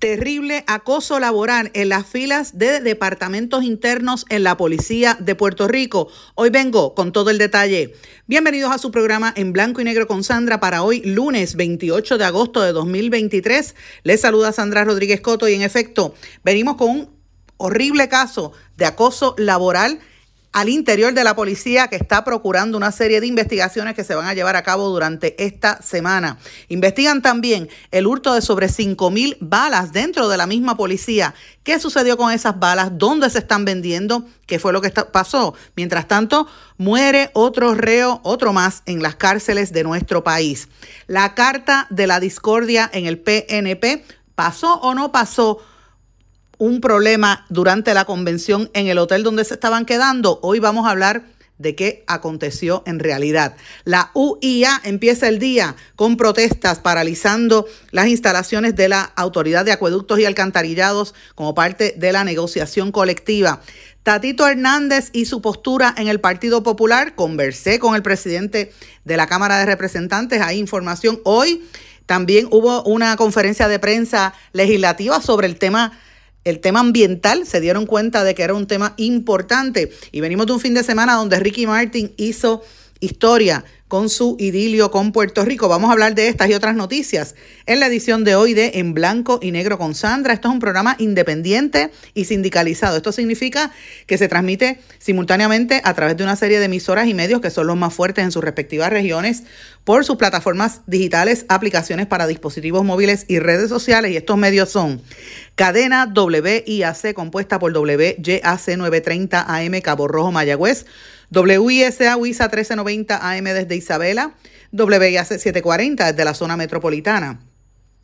Terrible acoso laboral en las filas de departamentos internos en la policía de Puerto Rico. Hoy vengo con todo el detalle. Bienvenidos a su programa en blanco y negro con Sandra para hoy lunes 28 de agosto de 2023. Les saluda Sandra Rodríguez Coto y en efecto venimos con un horrible caso de acoso laboral al interior de la policía que está procurando una serie de investigaciones que se van a llevar a cabo durante esta semana. Investigan también el hurto de sobre 5 mil balas dentro de la misma policía. ¿Qué sucedió con esas balas? ¿Dónde se están vendiendo? ¿Qué fue lo que pasó? Mientras tanto, muere otro reo, otro más, en las cárceles de nuestro país. La carta de la discordia en el PNP, ¿pasó o no pasó? Un problema durante la convención en el hotel donde se estaban quedando. Hoy vamos a hablar de qué aconteció en realidad. La UIA empieza el día con protestas paralizando las instalaciones de la Autoridad de Acueductos y Alcantarillados como parte de la negociación colectiva. Tatito Hernández y su postura en el Partido Popular. Conversé con el presidente de la Cámara de Representantes. Hay información hoy. También hubo una conferencia de prensa legislativa sobre el tema el tema ambiental, se dieron cuenta de que era un tema importante. Y venimos de un fin de semana donde Ricky Martin hizo historia con su idilio con Puerto Rico. Vamos a hablar de estas y otras noticias en la edición de hoy de En Blanco y Negro con Sandra. Esto es un programa independiente y sindicalizado. Esto significa que se transmite simultáneamente a través de una serie de emisoras y medios que son los más fuertes en sus respectivas regiones por sus plataformas digitales, aplicaciones para dispositivos móviles y redes sociales. Y estos medios son Cadena WIAC compuesta por WYAC 930 AM Cabo Rojo Mayagüez, WISA WISA 1390 AM desde Isabela, WIAC 740 desde la zona metropolitana.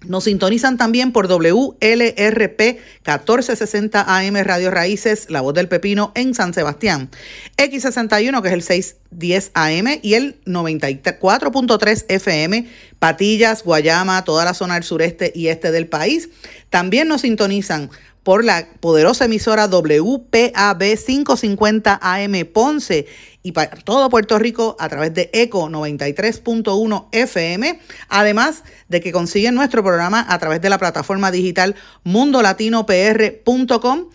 Nos sintonizan también por WLRP 1460 AM Radio Raíces, La Voz del Pepino en San Sebastián, X61 que es el 610 AM y el 94.3 FM, Patillas, Guayama, toda la zona del sureste y este del país. También nos sintonizan por la poderosa emisora WPAB 550 AM Ponce y para todo Puerto Rico a través de ECO 93.1 FM, además de que consiguen nuestro programa a través de la plataforma digital mundolatinopr.com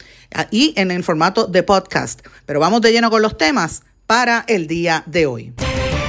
y en el formato de podcast. Pero vamos de lleno con los temas para el día de hoy.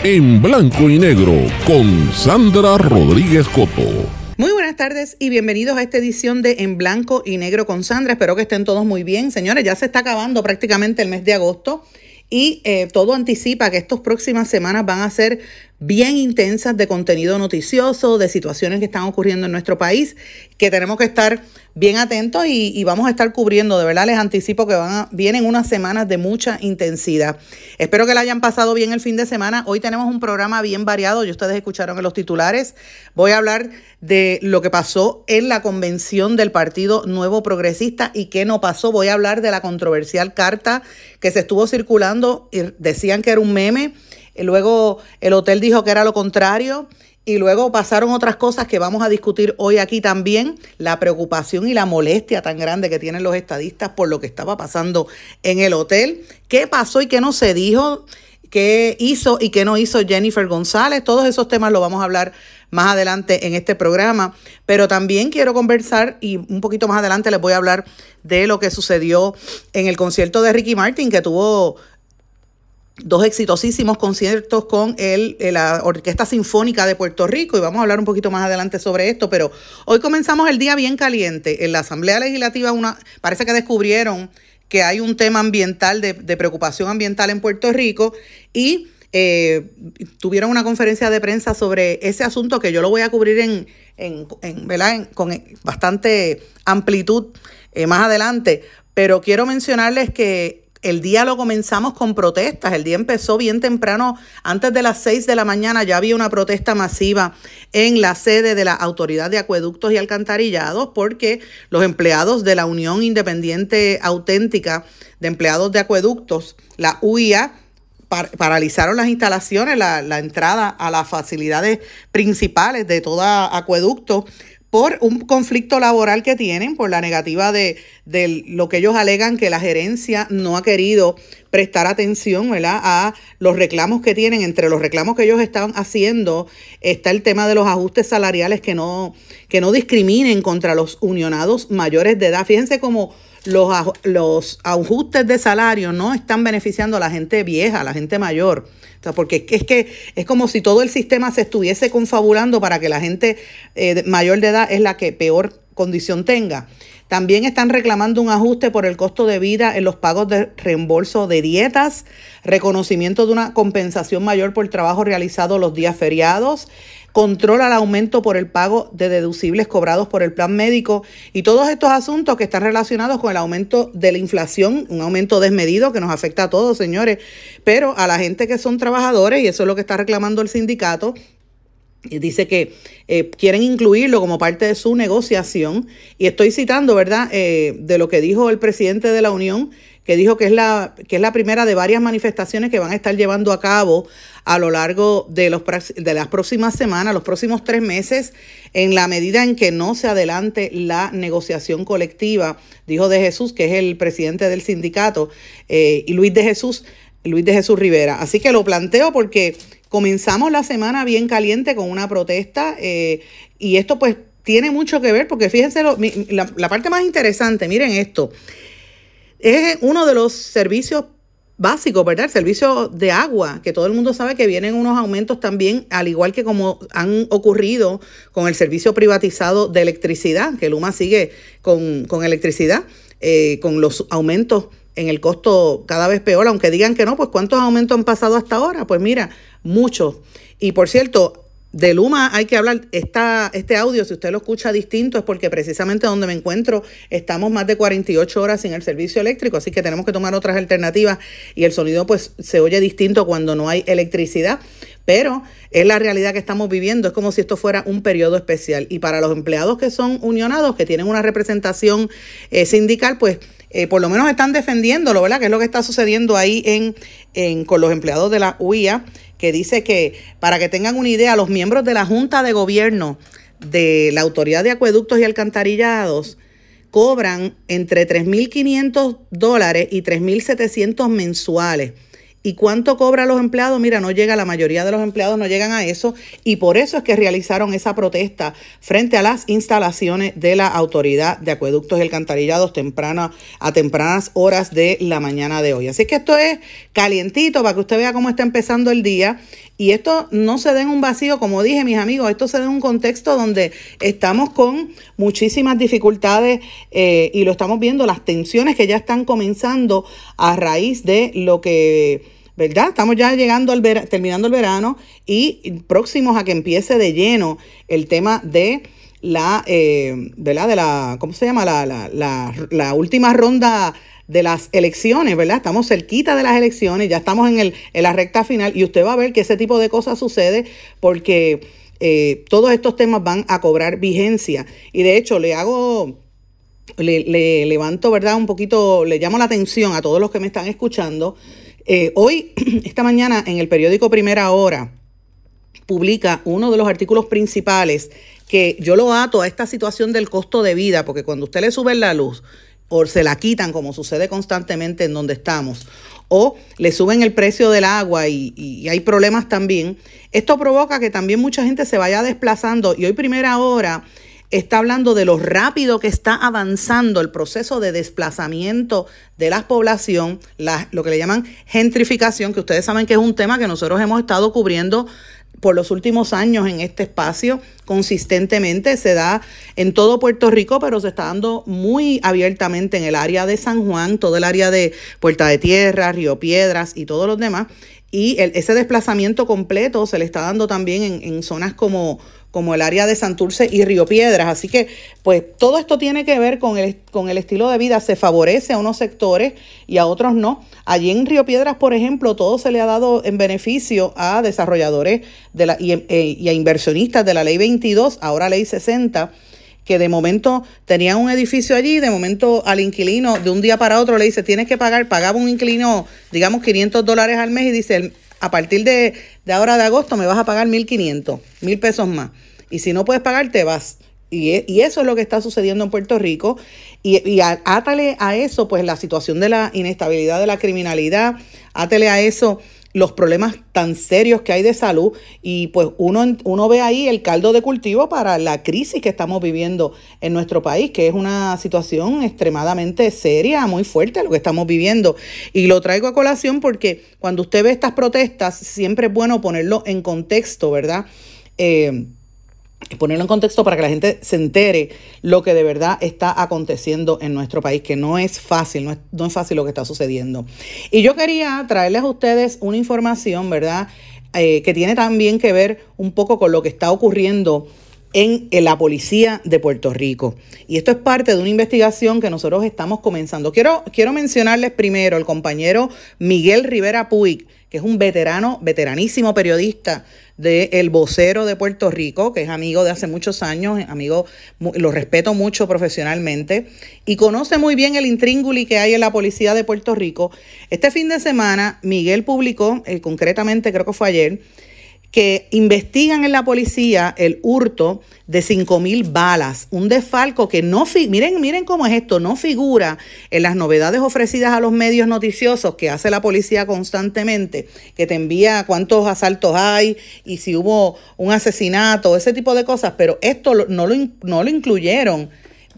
En blanco y negro con Sandra Rodríguez Coto. Muy buenas tardes y bienvenidos a esta edición de En Blanco y Negro con Sandra. Espero que estén todos muy bien. Señores, ya se está acabando prácticamente el mes de agosto y eh, todo anticipa que estas próximas semanas van a ser bien intensas de contenido noticioso, de situaciones que están ocurriendo en nuestro país, que tenemos que estar bien atentos y, vamos a estar cubriendo. De verdad les anticipo que van vienen unas semanas de mucha intensidad. Espero que la hayan pasado bien el fin de semana. Hoy tenemos un programa bien variado, y ustedes escucharon en los titulares. Voy a hablar de lo que pasó en la convención del Partido Nuevo Progresista y qué no pasó. Voy a hablar de la controversial carta que se estuvo circulando y decían que era un meme luego el hotel dijo que era lo contrario. Y luego pasaron otras cosas que vamos a discutir hoy aquí también, la preocupación y la molestia tan grande que tienen los estadistas por lo que estaba pasando en el hotel, qué pasó y qué no se dijo, qué hizo y qué no hizo Jennifer González, todos esos temas los vamos a hablar más adelante en este programa, pero también quiero conversar y un poquito más adelante les voy a hablar de lo que sucedió en el concierto de Ricky Martin que tuvo dos exitosísimos conciertos con el, la Orquesta Sinfónica de Puerto Rico y vamos a hablar un poquito más adelante sobre esto, pero hoy comenzamos el día bien caliente. En la Asamblea Legislativa una, parece que descubrieron que hay un tema ambiental, de, preocupación ambiental en Puerto Rico y eh, tuvieron una conferencia de prensa sobre ese asunto que yo lo voy a cubrir en, en, ¿verdad? con bastante amplitud eh, más adelante, pero quiero mencionarles que el día lo comenzamos con protestas. El día empezó bien temprano, antes de las 6 de la mañana ya había una protesta masiva en la sede de la Autoridad de Acueductos y Alcantarillados porque los empleados de la Unión Independiente Auténtica de Empleados de Acueductos, la UIA, paralizaron las instalaciones, la, la, entrada a las facilidades principales de todo acueducto por un conflicto laboral que tienen, por la negativa de, lo que ellos alegan que la gerencia no ha querido prestar atención ¿verdad? a los reclamos que tienen. Entre los reclamos que ellos están haciendo está el tema de los ajustes salariales que no, que no discriminen contra los unionados mayores de edad. Fíjense cómo los, los ajustes de salario no están beneficiando a la gente vieja, a la gente mayor porque es que es como si todo el sistema se estuviese confabulando para que la gente eh, mayor de edad es la que peor condición tenga. También están reclamando un ajuste por el costo de vida en los pagos de reembolso de dietas, reconocimiento de una compensación mayor por el trabajo realizado los días feriados, controla el aumento por el pago de deducibles cobrados por el plan médico y todos estos asuntos que están relacionados con el aumento de la inflación, un aumento desmedido que nos afecta a todos, señores, pero a la gente que son trabajadores, y eso es lo que está reclamando el sindicato, dice que eh, quieren incluirlo como parte de su negociación. Y estoy citando, ¿verdad?, eh, de lo que dijo el presidente de la Unión, que dijo que es, la, que es la primera de varias manifestaciones que van a estar llevando a cabo a lo largo de, los, de las próximas semanas, los próximos tres meses, en la medida en que no se adelante la negociación colectiva, dijo de Jesús, que es el presidente del sindicato, eh, y Luis de Jesús, Luis de Jesús Rivera. Así que lo planteo porque comenzamos la semana bien caliente con una protesta eh, y esto pues tiene mucho que ver porque fíjense la, la parte más interesante, miren esto, es uno de los servicios básicos, ¿verdad? El servicio de agua, que todo el mundo sabe que vienen unos aumentos también, al igual que como han ocurrido con el servicio privatizado de electricidad, que Luma sigue con, electricidad, eh, con los aumentos en el costo cada vez peor, aunque digan que no, pues ¿cuántos aumentos han pasado hasta ahora? Pues mira, muchos. Y por cierto, de Luma hay que hablar, esta, este audio, si usted lo escucha distinto, es porque precisamente donde me encuentro estamos más de 48 horas sin el servicio eléctrico, así que tenemos que tomar otras alternativas y el sonido pues se oye distinto cuando no hay electricidad, pero es la realidad que estamos viviendo, es como si esto fuera un periodo especial. Y para los empleados que son unionados, que tienen una representación eh, sindical, pues eh, por lo menos están defendiéndolo, ¿verdad? Que es lo que está sucediendo ahí en, en, con los empleados de la UIA que dice que, para que tengan una idea, los miembros de la Junta de Gobierno de la Autoridad de Acueductos y Alcantarillados cobran entre 3.500 dólares y 3.700 mensuales. ¿Y cuánto cobran los empleados? Mira, no llega, la mayoría de los empleados no llegan a eso y por eso es que realizaron esa protesta frente a las instalaciones de la Autoridad de Acueductos y Alcantarillados temprana, a tempranas horas de la mañana de hoy. Así que esto es calientito para que usted vea cómo está empezando el día y esto no se dé en un vacío, como dije mis amigos, esto se da en un contexto donde estamos con muchísimas dificultades eh, y lo estamos viendo, las tensiones que ya están comenzando a raíz de lo que ¿verdad? Estamos ya llegando al terminando el verano y próximos a que empiece de lleno el tema de la, eh, ¿verdad? De la, ¿cómo se llama? La, la, la, la, última ronda de las elecciones, ¿verdad? Estamos cerquita de las elecciones, ya estamos en, el, en la recta final y usted va a ver que ese tipo de cosas sucede porque eh, todos estos temas van a cobrar vigencia. Y de hecho, le hago le, le, levanto, ¿verdad? Un poquito, le llamo la atención a todos los que me están escuchando eh, hoy, esta mañana, en el periódico Primera Hora, publica uno de los artículos principales que yo lo ato a esta situación del costo de vida, porque cuando usted le sube la luz o se la quitan, como sucede constantemente en donde estamos, o le suben el precio del agua y, y, hay problemas también, esto provoca que también mucha gente se vaya desplazando y hoy primera hora está hablando de lo rápido que está avanzando el proceso de desplazamiento de la población, lo que le llaman gentrificación, que ustedes saben que es un tema que nosotros hemos estado cubriendo por los últimos años en este espacio consistentemente. Se da en todo Puerto Rico, pero se está dando muy abiertamente en el área de San Juan, todo el área de Puerta de Tierra, Río Piedras y todos los demás. Y ese desplazamiento completo se le está dando también en, en zonas como como el área de Santurce y Río Piedras. Así que, pues, todo esto tiene que ver con el, con el estilo de vida. Se favorece a unos sectores y a otros no. Allí en Río Piedras, por ejemplo, todo se le ha dado en beneficio a desarrolladores de la, y, eh, y a inversionistas de la ley 22, ahora ley 60 que de momento tenían un edificio allí, de momento al inquilino de un día para otro le dice, tienes que pagar, pagaba un inquilino, digamos, 500 dólares al mes y dice, a partir de, ahora de agosto me vas a pagar 1.500, mil pesos más. Y si no puedes pagar, te vas. Y, e, y, eso es lo que está sucediendo en Puerto Rico. Y, y átale a eso, pues la situación de la inestabilidad de la criminalidad, átale a eso los problemas tan serios que hay de salud y pues uno, uno ve ahí el caldo de cultivo para la crisis que estamos viviendo en nuestro país, que es una situación extremadamente seria, muy fuerte lo que estamos viviendo. Y lo traigo a colación porque cuando usted ve estas protestas, siempre es bueno ponerlo en contexto, ¿verdad? Eh, ponerlo en contexto para que la gente se entere lo que de verdad está aconteciendo en nuestro país, que no es fácil, no es, no es fácil lo que está sucediendo. Y yo quería traerles a ustedes una información, ¿verdad? Eh, que tiene también que ver un poco con lo que está ocurriendo en, la policía de Puerto Rico. Y esto es parte de una investigación que nosotros estamos comenzando. Quiero, quiero mencionarles primero al compañero Miguel Rivera Puig, que es un veterano, veteranísimo periodista de El Vocero de Puerto Rico, que es amigo de hace muchos años, amigo, lo respeto mucho profesionalmente, y conoce muy bien el intrínguli que hay en la policía de Puerto Rico. Este fin de semana, Miguel publicó, eh, concretamente creo que fue ayer, que investigan en la policía el hurto de 5 mil balas, un desfalco que no, miren, miren cómo es esto, no figura en las novedades ofrecidas a los medios noticiosos que hace la policía constantemente, que te envía cuántos asaltos hay y si hubo un asesinato, ese tipo de cosas, pero esto no lo, no lo incluyeron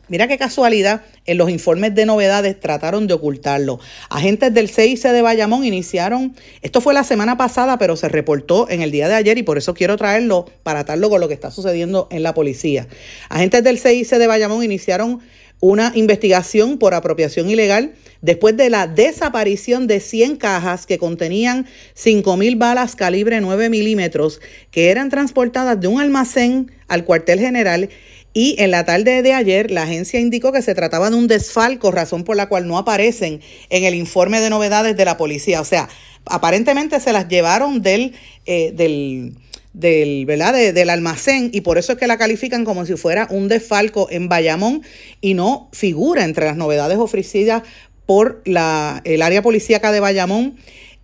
Mira qué casualidad, en los informes de novedades trataron de ocultarlo. Agentes del CIC de Bayamón iniciaron, esto fue la semana pasada, pero se reportó en el día de ayer y por eso quiero traerlo para atarlo con lo que está sucediendo en la policía. Agentes del CIC de Bayamón iniciaron una investigación por apropiación ilegal después de la desaparición de 100 cajas que contenían 5.000 balas calibre 9 milímetros que eran transportadas de un almacén al cuartel general y en la tarde de ayer, la agencia indicó que se trataba de un desfalco, razón por la cual no aparecen en el informe de novedades de la policía. O sea, aparentemente se las llevaron del, eh, del, del, ¿verdad? del almacén y por eso es que la califican como si fuera un desfalco en Bayamón y no figura entre las novedades ofrecidas por la, el área policíaca de Bayamón.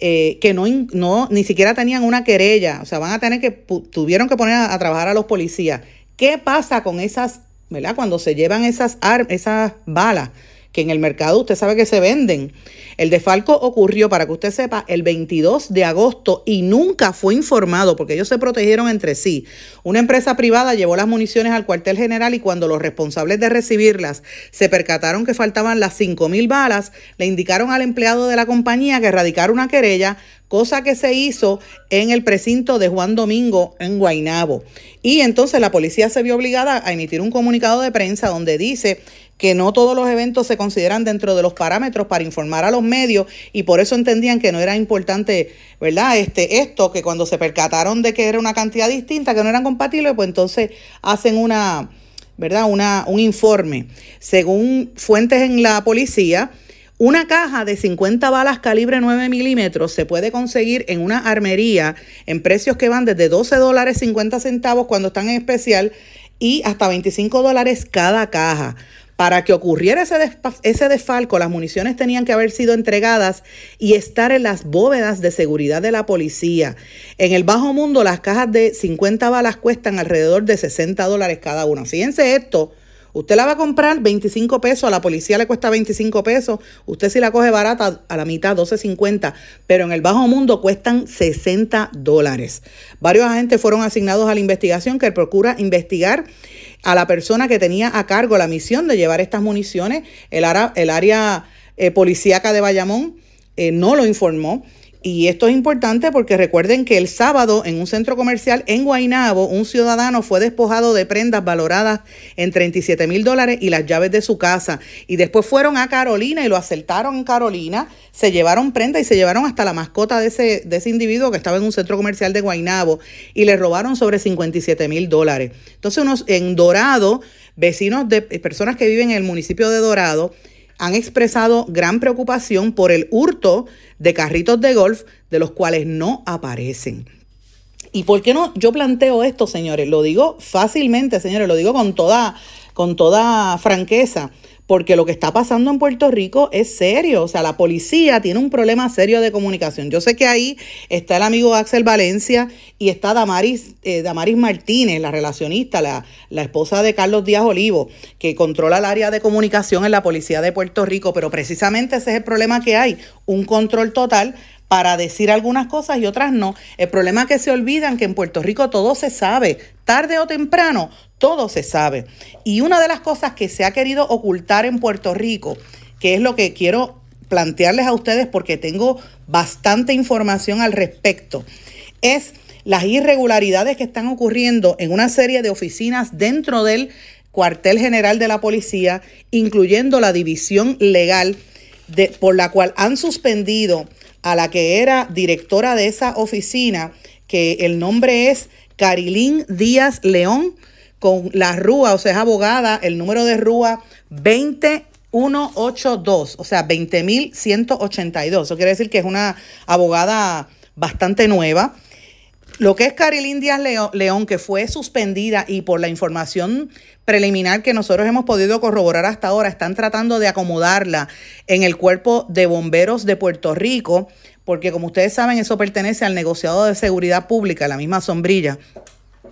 Eh, que no, no, ni siquiera tenían una querella, o sea, van a tener que, tuvieron que poner a trabajar a los policías ¿Qué pasa con esas, ¿verdad? Cuando se llevan esas, esas balas que en el mercado usted sabe que se venden. El defalco ocurrió, para que usted sepa, el 22 de agosto y nunca fue informado porque ellos se protegieron entre sí. Una empresa privada llevó las municiones al cuartel general y cuando los responsables de recibirlas se percataron que faltaban las 5 mil balas, le indicaron al empleado de la compañía que radicara una querella cosa que se hizo en el precinto de Juan Domingo en Guainabo. Y entonces la policía se vio obligada a emitir un comunicado de prensa donde dice que no todos los eventos se consideran dentro de los parámetros para informar a los medios y por eso entendían que no era importante, ¿verdad? Este, esto, que cuando se percataron de que era una cantidad distinta, que no eran compatibles, pues entonces hacen una, ¿verdad? Una, un informe. Según fuentes en la policía, una caja de 50 balas calibre 9 milímetros se puede conseguir en una armería en precios que van desde 12 dólares 50 centavos cuando están en especial y hasta 25 dólares cada caja. Para que ocurriera ese, desfalco, las municiones tenían que haber sido entregadas y estar en las bóvedas de seguridad de la policía. En el bajo mundo, las cajas de 50 balas cuestan alrededor de 60 dólares cada una. Fíjense esto, Usted la va a comprar 25 pesos, a la policía le cuesta 25 pesos, usted si la coge barata a la mitad 12.50, pero en el bajo mundo cuestan 60 dólares. Varios agentes fueron asignados a la investigación que procura investigar a la persona que tenía a cargo la misión de llevar estas municiones. El, área, el área eh, policíaca de Bayamón eh, no lo informó Y esto es importante porque recuerden que el sábado en un centro comercial en Guaynabo, un ciudadano fue despojado de prendas valoradas en 37 mil dólares y las llaves de su casa. Y después fueron a Carolina y lo asaltaron en Carolina, se llevaron prenda y se llevaron hasta la mascota de ese, de ese individuo que estaba en un centro comercial de Guaynabo y le robaron sobre 57 mil dólares. Entonces, unos en Dorado, vecinos de personas que viven en el municipio de Dorado, han expresado gran preocupación por el hurto de carritos de golf de los cuales no aparecen. ¿Y por qué no? Yo planteo esto, señores, lo digo fácilmente, señores, lo digo con toda, con toda franqueza porque lo que está pasando en Puerto Rico es serio. O sea, la policía tiene un problema serio de comunicación. Yo sé que ahí está el amigo Axel Valencia y está Damaris, eh, Damaris Martínez, la relacionista, la, la esposa de Carlos Díaz Olivo, que controla el área de comunicación en la policía de Puerto Rico. Pero precisamente ese es el problema que hay, un control total para decir algunas cosas y otras no. El problema es que se olvidan que en Puerto Rico todo se sabe, tarde o temprano, todo se sabe. Y una de las cosas que se ha querido ocultar en Puerto Rico, que es lo que quiero plantearles a ustedes porque tengo bastante información al respecto, es las irregularidades que están ocurriendo en una serie de oficinas dentro del cuartel general de la policía, incluyendo la división legal de, por la cual han suspendido a la que era directora de esa oficina, que el nombre es Carilín Díaz León, con la RUA, o sea, es abogada, el número de RUA 20182, o sea, 20.182. Eso quiere decir que es una abogada bastante nueva. Lo que es Carilín Díaz León, que fue suspendida y por la información preliminar que nosotros hemos podido corroborar hasta ahora, están tratando de acomodarla en el cuerpo de bomberos de Puerto Rico, porque como ustedes saben, eso pertenece al negociado de seguridad pública, la misma sombrilla.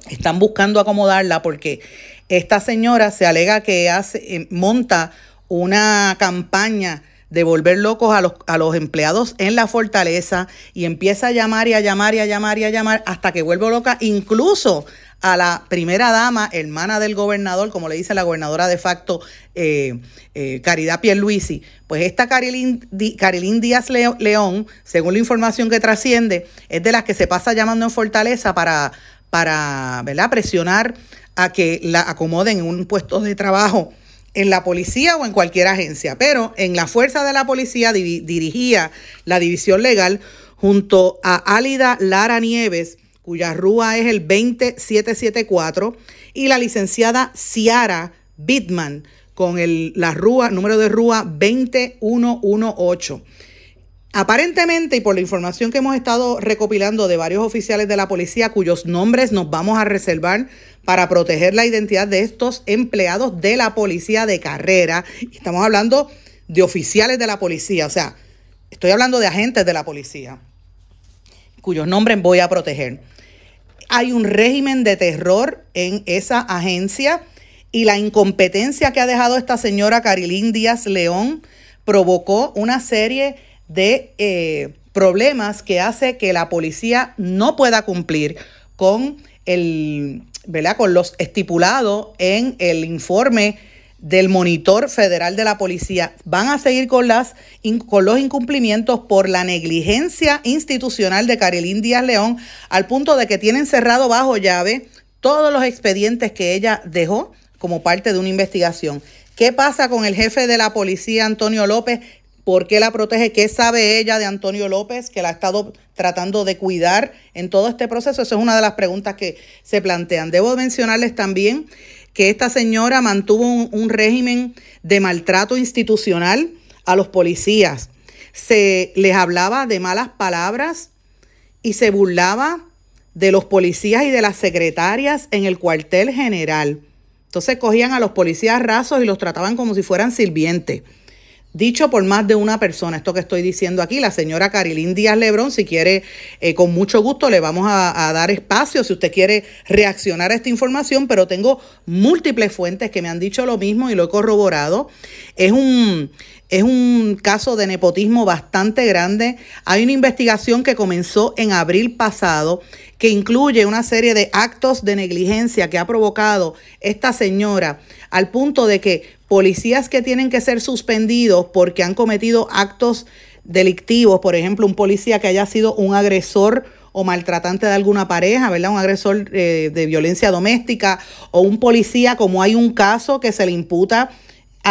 Están buscando acomodarla porque esta señora se alega que hace, eh, monta una campaña de volver locos a los, a los empleados en la fortaleza y empieza a llamar y a llamar y a llamar y a llamar hasta que vuelve loca incluso a la primera dama, hermana del gobernador, como le dice la gobernadora de facto eh, eh, Caridad Pierluisi. Pues esta Carilín, Díaz León, según la información que trasciende, es de las que se pasa llamando en Fortaleza para, para ¿verdad? presionar a que la acomoden en un puesto de trabajo en la policía o en cualquier agencia, pero en la fuerza de la policía dirigía la división legal junto a Álida Lara Nieves, cuya rúa es el 20774, y la licenciada Ciara Bitman con el, la rúa, número de rúa 20118. Aparentemente, y por la información que hemos estado recopilando de varios oficiales de la policía cuyos nombres nos vamos a reservar para proteger la identidad de estos empleados de la policía de carrera, estamos hablando de oficiales de la policía, o sea, estoy hablando de agentes de la policía, cuyos nombres voy a proteger. Hay un régimen de terror en esa agencia y la incompetencia que ha dejado esta señora Carilín Díaz León provocó una serie de eh, problemas que hace que la policía no pueda cumplir con el, ¿verdad? con los estipulados en el informe del monitor federal de la policía. Van a seguir con, las, con los incumplimientos por la negligencia institucional de Carilín Díaz León, al punto de que tienen cerrado bajo llave todos los expedientes que ella dejó como parte de una investigación. ¿Qué pasa con el jefe de la policía, Antonio López? ¿Por qué la protege? ¿Qué sabe ella de Antonio López, que la ha estado tratando de cuidar en todo este proceso? Esa es una de las preguntas que se plantean. Debo mencionarles también que esta señora mantuvo un, régimen de maltrato institucional a los policías. Se les hablaba de malas palabras y se burlaba de los policías y de las secretarias en el cuartel general. Entonces cogían a los policías rasos y los trataban como si fueran sirvientes dicho por más de una persona. Esto que estoy diciendo aquí, la señora Carilín Díaz Lebrón, si quiere, eh, con mucho gusto le vamos a, dar espacio si usted quiere reaccionar a esta información, pero tengo múltiples fuentes que me han dicho lo mismo y lo he corroborado. Es un, es un caso de nepotismo bastante grande. Hay una investigación que comenzó en abril pasado que incluye una serie de actos de negligencia que ha provocado esta señora al punto de que policías que tienen que ser suspendidos porque han cometido actos delictivos, por ejemplo, un policía que haya sido un agresor o maltratante de alguna pareja, ¿verdad? Un agresor eh, de violencia doméstica o un policía, como hay un caso que se le imputa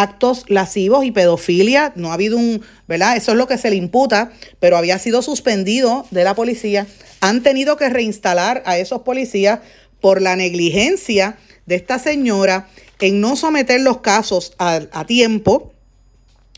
actos lascivos y pedofilia, no ha habido un, ¿verdad? Eso es lo que se le imputa, pero había sido suspendido de la policía. Han tenido que reinstalar a esos policías por la negligencia de esta señora en no someter los casos a, a tiempo,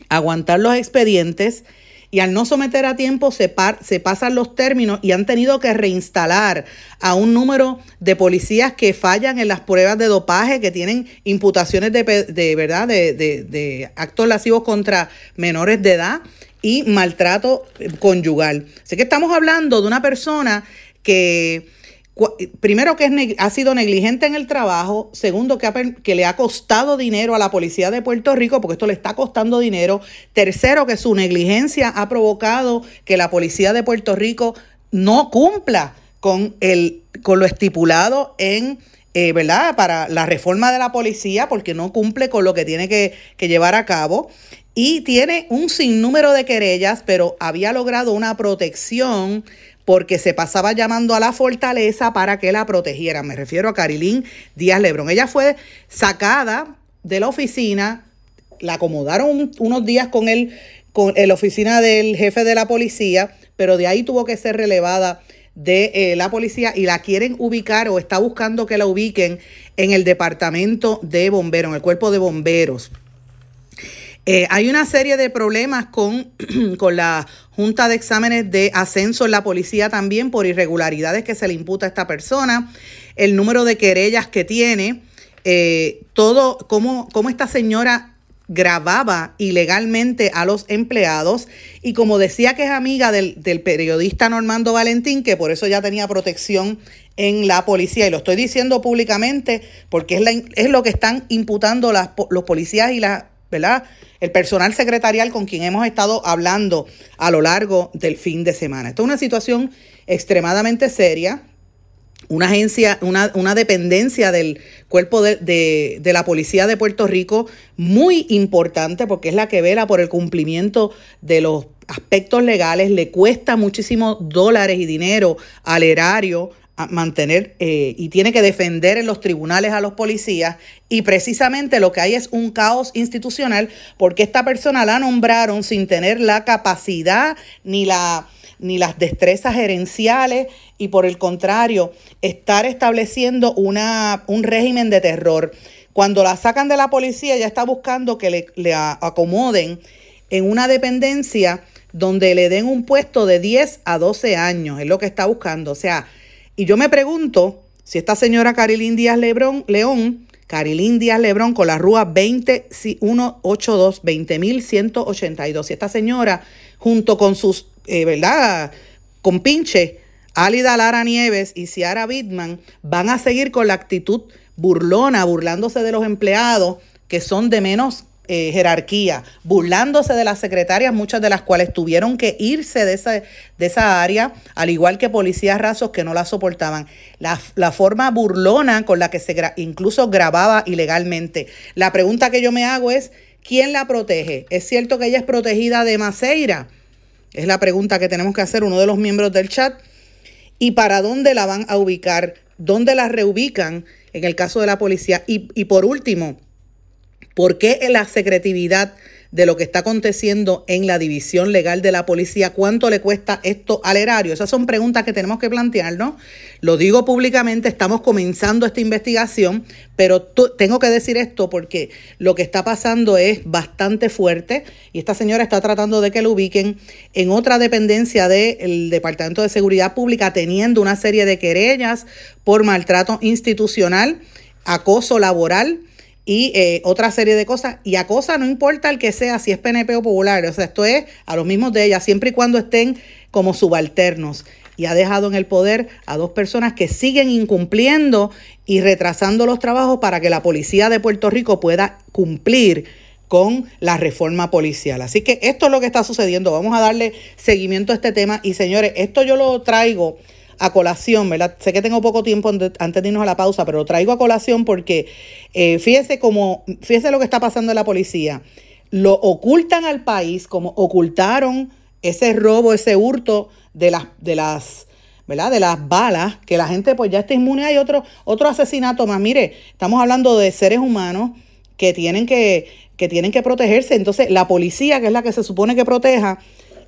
aguantar los expedientes y al no someter a tiempo se, se pasan los términos y han tenido que reinstalar a un número de policías que fallan en las pruebas de dopaje, que tienen imputaciones de, de verdad de, de actos lascivos contra menores de edad y maltrato conyugal. Así que estamos hablando de una persona que primero que ha sido negligente en el trabajo, segundo que, le ha costado dinero a la policía de Puerto Rico, porque esto le está costando dinero, tercero que su negligencia ha provocado que la policía de Puerto Rico no cumpla con, el, con lo estipulado en... Eh, ¿verdad? Para la reforma de la policía, porque no cumple con lo que tiene que, que llevar a cabo y tiene un sinnúmero de querellas, pero había logrado una protección porque se pasaba llamando a la fortaleza para que la protegieran. Me refiero a Carilín Díaz Lebrón. Ella fue sacada de la oficina, la acomodaron unos días con él, con la oficina del jefe de la policía, pero de ahí tuvo que ser relevada de eh, la policía y la quieren ubicar o está buscando que la ubiquen en el departamento de bomberos, en el cuerpo de bomberos. Eh, hay una serie de problemas con, con la Junta de Exámenes de Ascenso en la policía también por irregularidades que se le imputa a esta persona, el número de querellas que tiene, eh, todo, cómo, cómo esta señora grababa ilegalmente a los empleados. Y como decía que es amiga del, periodista Normando Valentín, que por eso ya tenía protección en la policía, y lo estoy diciendo públicamente porque es, es lo que están imputando las, los policías y las ¿verdad? El personal secretarial con quien hemos estado hablando a lo largo del fin de semana. Esto es una situación extremadamente seria. Una agencia, una, una dependencia del cuerpo de, de, de, la policía de Puerto Rico muy importante porque es la que vela por el cumplimiento de los aspectos legales, le cuesta muchísimos dólares y dinero al erario mantener eh, y tiene que defender en los tribunales a los policías y precisamente lo que hay es un caos institucional porque esta persona la nombraron sin tener la capacidad ni la ni las destrezas gerenciales y por el contrario estar estableciendo una, un régimen de terror. Cuando la sacan de la policía ya está buscando que le, le acomoden en una dependencia donde le den un puesto de 10 a 12 años, es lo que está buscando. O sea, y yo me pregunto si esta señora Carilín Díaz Lebrón, León, Carilín Díaz Lebrón con la rúa 20182, 20182, si esta señora junto con sus, eh, ¿verdad? Con pinche, Álida Lara Nieves y Ciara Bitman van a seguir con la actitud burlona, burlándose de los empleados que son de menos eh, jerarquía, burlándose de las secretarias, muchas de las cuales tuvieron que irse de esa, de esa área, al igual que policías rasos que no la soportaban. La, la forma burlona con la que se incluso grababa ilegalmente. La pregunta que yo me hago es, ¿quién la protege? ¿Es cierto que ella es protegida de Maceira? Es la pregunta que tenemos que hacer uno de los miembros del chat. ¿Y para dónde la van a ubicar? ¿Dónde la reubican en el caso de la policía? Y, y por último, ¿Por qué la secretividad de lo que está aconteciendo en la división legal de la policía? ¿Cuánto le cuesta esto al erario? Esas son preguntas que tenemos que plantearnos. Lo digo públicamente, estamos comenzando esta investigación, pero tengo que decir esto porque lo que está pasando es bastante fuerte y esta señora está tratando de que lo ubiquen en otra dependencia del Departamento de Seguridad Pública, teniendo una serie de querellas por maltrato institucional, acoso laboral y eh, otra serie de cosas. Y a cosa no importa el que sea, si es PNP o popular, o sea, esto es a los mismos de ella, siempre y cuando estén como subalternos. Y ha dejado en el poder a dos personas que siguen incumpliendo y retrasando los trabajos para que la policía de Puerto Rico pueda cumplir con la reforma policial. Así que esto es lo que está sucediendo. Vamos a darle seguimiento a este tema. Y señores, esto yo lo traigo a colación, ¿verdad? Sé que tengo poco tiempo antes de irnos a la pausa, pero lo traigo a colación porque eh, fíjese cómo, fíjese lo que está pasando en la policía. Lo ocultan al país como ocultaron ese robo, ese hurto de las, de las, ¿verdad? De las balas, que la gente pues ya está inmune. Hay otro, otro asesinato más. Mire, estamos hablando de seres humanos que tienen que, que tienen que protegerse. Entonces, la policía, que es la que se supone que proteja,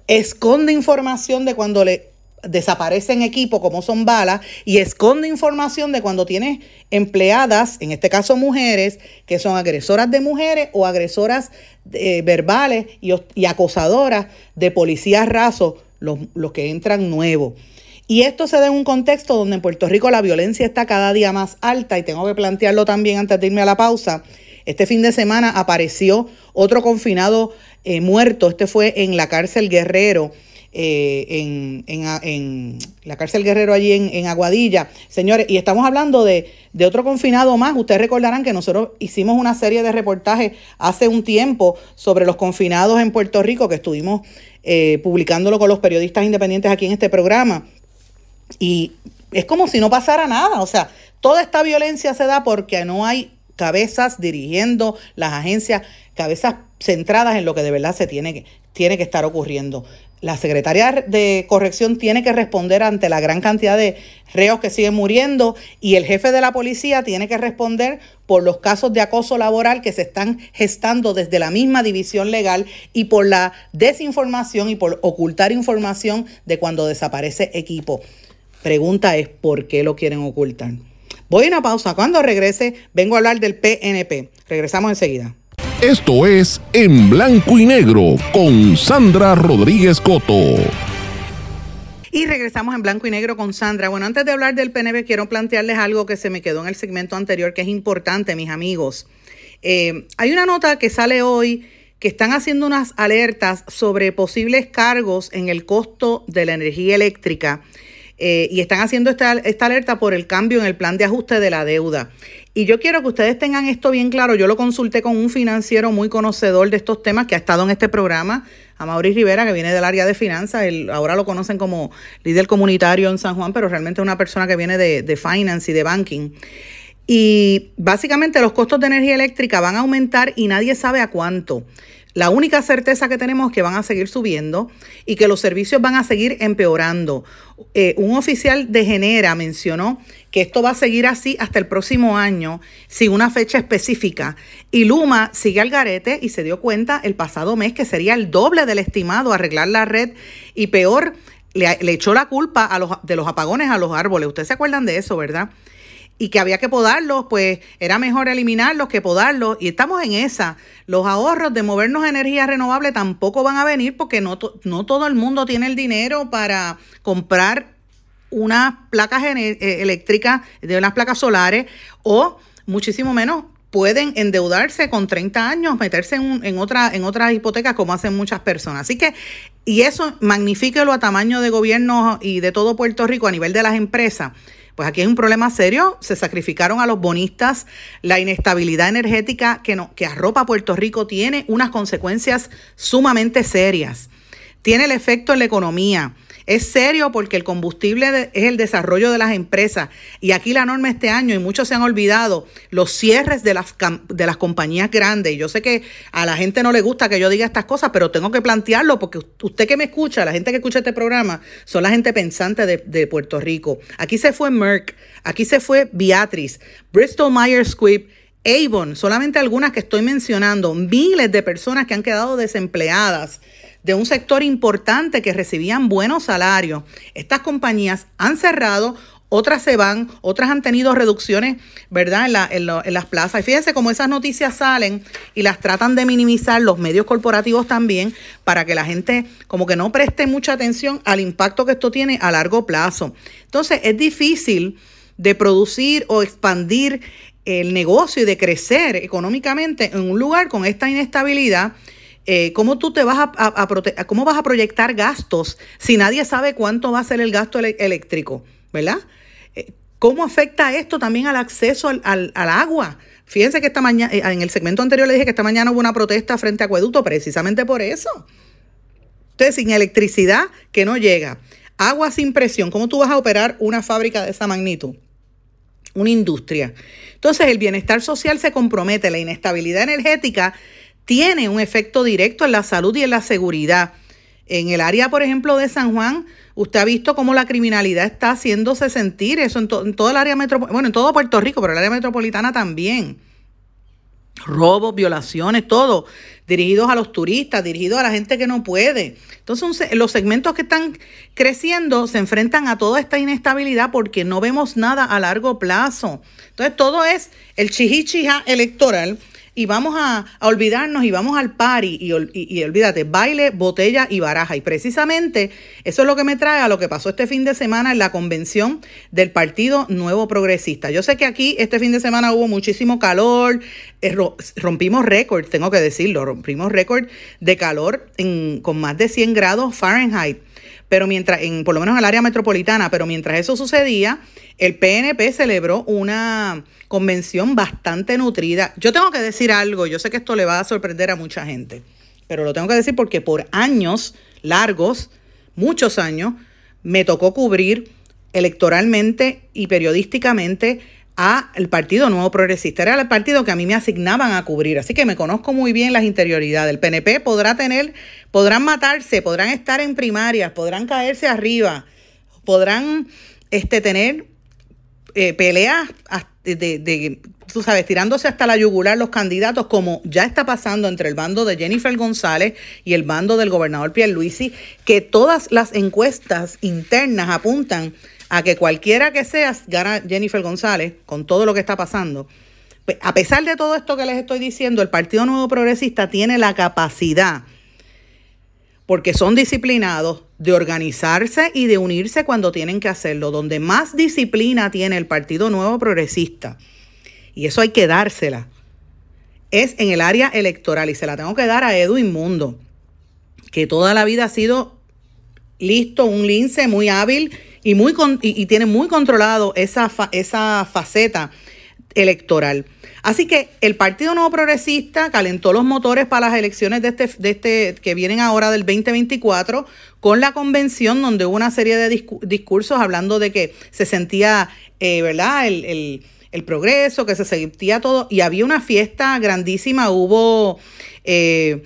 esconde información de cuando le desaparecen equipo como son balas y esconde información de cuando tienes empleadas, en este caso mujeres, que son agresoras de mujeres o agresoras eh, verbales y, acosadoras de policías rasos, los, los que entran nuevos. Y esto se da en un contexto donde en Puerto Rico la violencia está cada día más alta y tengo que plantearlo también antes de irme a la pausa. Este fin de semana apareció otro confinado eh, muerto, este fue en la cárcel Guerrero eh, en, la cárcel Guerrero allí en, Aguadilla. Señores, y estamos hablando de, otro confinado más. Ustedes recordarán que nosotros hicimos una serie de reportajes hace un tiempo sobre los confinados en Puerto Rico, que estuvimos eh, publicándolo con los periodistas independientes aquí en este programa. Y es como si no pasara nada. O sea, toda esta violencia se da porque no hay cabezas dirigiendo las agencias, cabezas centradas en lo que de verdad se tiene que, tiene que estar ocurriendo. La secretaria de corrección tiene que responder ante la gran cantidad de reos que siguen muriendo y el jefe de la policía tiene que responder por los casos de acoso laboral que se están gestando desde la misma división legal y por la desinformación y por ocultar información de cuando desaparece equipo. Pregunta es, ¿por qué lo quieren ocultar? Voy a una pausa. Cuando regrese, vengo a hablar del PNP. Regresamos enseguida. Esto es En Blanco y Negro con Sandra Rodríguez Coto. Y regresamos en blanco y negro con Sandra. Bueno, antes de hablar del PNB, quiero plantearles algo que se me quedó en el segmento anterior, que es importante, mis amigos. Eh, hay una nota que sale hoy que están haciendo unas alertas sobre posibles cargos en el costo de la energía eléctrica eh, y están haciendo esta, esta alerta por el cambio en el plan de ajuste de la deuda. Y yo quiero que ustedes tengan esto bien claro. Yo lo consulté con un financiero muy conocedor de estos temas que ha estado en este programa, a Mauricio Rivera, que viene del área de finanzas. ahora lo conocen como líder comunitario en San Juan, pero realmente es una persona que viene de, de finance y de banking. Y básicamente los costos de energía eléctrica van a aumentar y nadie sabe a cuánto. La única certeza que tenemos es que van a seguir subiendo y que los servicios van a seguir empeorando. Eh, un oficial de Genera mencionó que esto va a seguir así hasta el próximo año, sin una fecha específica. Y Luma sigue al garete y se dio cuenta el pasado mes que sería el doble del estimado arreglar la red y peor, le, echó la culpa a los, de los apagones a los árboles. Ustedes se acuerdan de eso, ¿verdad? Y que había que podarlos, pues era mejor eliminarlos que podarlos. Y estamos en esa. Los ahorros de movernos a energía renovable tampoco van a venir porque no, no todo el mundo tiene el dinero para comprar unas placas eh, eléctricas, de unas placas solares, o muchísimo menos pueden endeudarse con 30 años, meterse en, en, otra, en otras hipotecas como hacen muchas personas. Así que, y eso magnifíquelo a tamaño de gobierno y de todo Puerto Rico a nivel de las empresas pues aquí hay un problema serio. Se sacrificaron a los bonistas. La inestabilidad energética que, no, que arropa Puerto Rico tiene unas consecuencias sumamente serias. Tiene el efecto en la economía. Es serio porque el combustible es el desarrollo de las empresas. Y aquí la norma este año, y muchos se han olvidado, los cierres de las, de las compañías grandes. Yo sé que a la gente no le gusta que yo diga estas cosas, pero tengo que plantearlo porque usted que me escucha, la gente que escucha este programa, son la gente pensante de, de Puerto Rico. Aquí se fue Merck, aquí se fue Beatriz, Bristol Myers Squibb. Avon, solamente algunas que estoy mencionando, miles de personas que han quedado desempleadas de un sector importante que recibían buenos salarios. Estas compañías han cerrado otras se van, otras han tenido reducciones, ¿verdad? En, las plazas. Y fíjense cómo esas noticias salen y las tratan de minimizar los medios corporativos también para que la gente como que no preste mucha atención al impacto que esto tiene a largo plazo. Entonces es difícil de producir o expandir el negocio y de crecer económicamente en un lugar con esta inestabilidad eh, ¿cómo tú te vas a, cómo vas a proyectar gastos si nadie sabe cuánto va a ser el gasto eléctrico, ¿verdad? Eh, ¿Cómo afecta esto también al acceso al, agua? Fíjense que esta mañana, eh, en el segmento anterior le dije que esta mañana hubo una protesta frente a Acueducto precisamente por eso. Entonces, sin electricidad que no llega, agua sin presión, ¿cómo tú vas a operar una fábrica de esa magnitud? Una industria. Entonces, el bienestar social se compromete, la inestabilidad energética tiene un efecto directo en la salud y en la seguridad. En el área, por ejemplo, de San Juan, usted ha visto cómo la criminalidad está haciéndose sentir, eso en, todo el área metropolitana, bueno, en todo Puerto Rico, pero en el área metropolitana también. Robos, violaciones, todo, dirigidos a los turistas, dirigidos a la gente que no puede. Entonces, los segmentos que están creciendo se enfrentan a toda esta inestabilidad porque no vemos nada a largo plazo. Entonces, todo es el chihichija electoral y vamos a, olvidarnos y vamos al party y, y, olvídate, baile, botella y baraja. Y precisamente eso es lo que me trae a lo que pasó este fin de semana en la convención del Partido Nuevo Progresista. Yo sé que aquí este fin de semana hubo muchísimo calor, eh, rompimos récord, tengo que decirlo, rompimos récord de calor en, con más de 100 grados Fahrenheit pero mientras, en, por lo menos en el área metropolitana, pero mientras eso sucedía, el PNP celebró una convención bastante nutrida. Yo tengo que decir algo, yo sé que esto le va a sorprender a mucha gente, pero lo tengo que decir porque por años largos, muchos años, me tocó cubrir electoralmente y periodísticamente a el Partido Nuevo Progresista. Era el partido que a mí me asignaban a cubrir, así que me conozco muy bien las interioridades. El PNP podrá tener, podrán matarse, podrán estar en primarias, podrán caerse arriba, podrán este, tener eh, peleas de, de, tú sabes, tirándose hasta la yugular los candidatos, como ya está pasando entre el bando de Jennifer González y el bando del gobernador Pierluisi, que todas las encuestas internas apuntan a que cualquiera que sea gana Jennifer González con todo lo que está pasando. Pues, a pesar de todo esto que les estoy diciendo, el Partido Nuevo Progresista tiene la capacidad, porque son disciplinados, de organizarse y de unirse cuando tienen que hacerlo. Donde más disciplina tiene el Partido Nuevo Progresista, y eso hay que dársela, es en el área electoral. Y se la tengo que dar a Edwin Mundo, que toda la vida ha sido listo, un lince muy hábil y, muy y, tiene muy controlado esa, esa faceta electoral. Así que el Partido Nuevo Progresista calentó los motores para las elecciones de este, de este que vienen ahora del 2024 con la convención donde hubo una serie de discursos hablando de que se sentía, eh, ¿verdad? El, el, progreso, que se sentía todo y había una fiesta grandísima, hubo... Eh,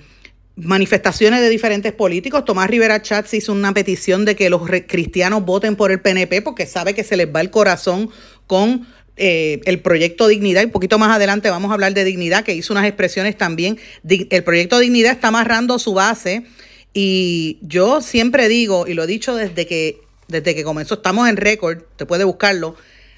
manifestaciones de diferentes políticos. Tomás Rivera Chats hizo una petición de que los cristianos voten por el PNP porque sabe que se les va el corazón con eh, el proyecto Dignidad. Y un poquito más adelante vamos a hablar de Dignidad, que hizo unas expresiones también. El proyecto Dignidad está amarrando su base. Y yo siempre digo, y lo he dicho desde que, desde que comenzó, estamos en récord, te puede buscarlo